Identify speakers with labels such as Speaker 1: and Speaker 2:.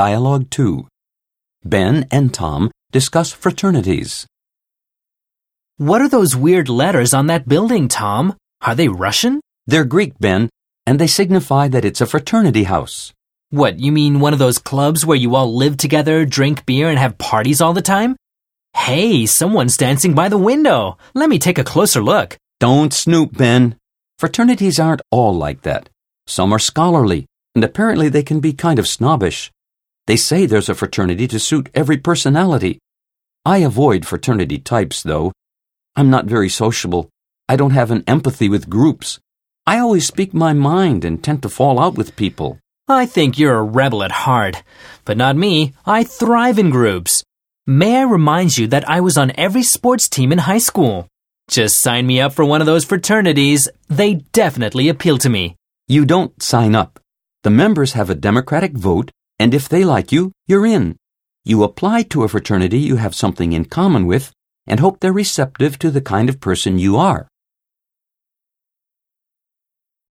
Speaker 1: Dialogue 2. Ben and Tom discuss fraternities.
Speaker 2: What are those weird letters on that building, Tom? Are they Russian?
Speaker 1: They're Greek, Ben, and they signify that it's a fraternity house.
Speaker 2: What, you mean one of those clubs where you all live together, drink beer, and have parties all the time? Hey, someone's dancing by the window. Let me take a closer look.
Speaker 1: Don't snoop, Ben. Fraternities aren't all like that. Some are scholarly, and apparently they can be kind of snobbish. They say there's a fraternity to suit every personality. I avoid fraternity types, though. I'm not very sociable. I don't have an empathy with groups. I always speak my mind and tend to fall out with people.
Speaker 2: I think you're a rebel at heart. But not me. I thrive in groups. May I remind you that I was on every sports team in high school? Just sign me up for one of those fraternities. They definitely appeal to me.
Speaker 1: You don't sign up. The members have a democratic vote, and if they like you, you're in. You apply to a fraternity you have something in common with and hope they're receptive to the kind of person you are.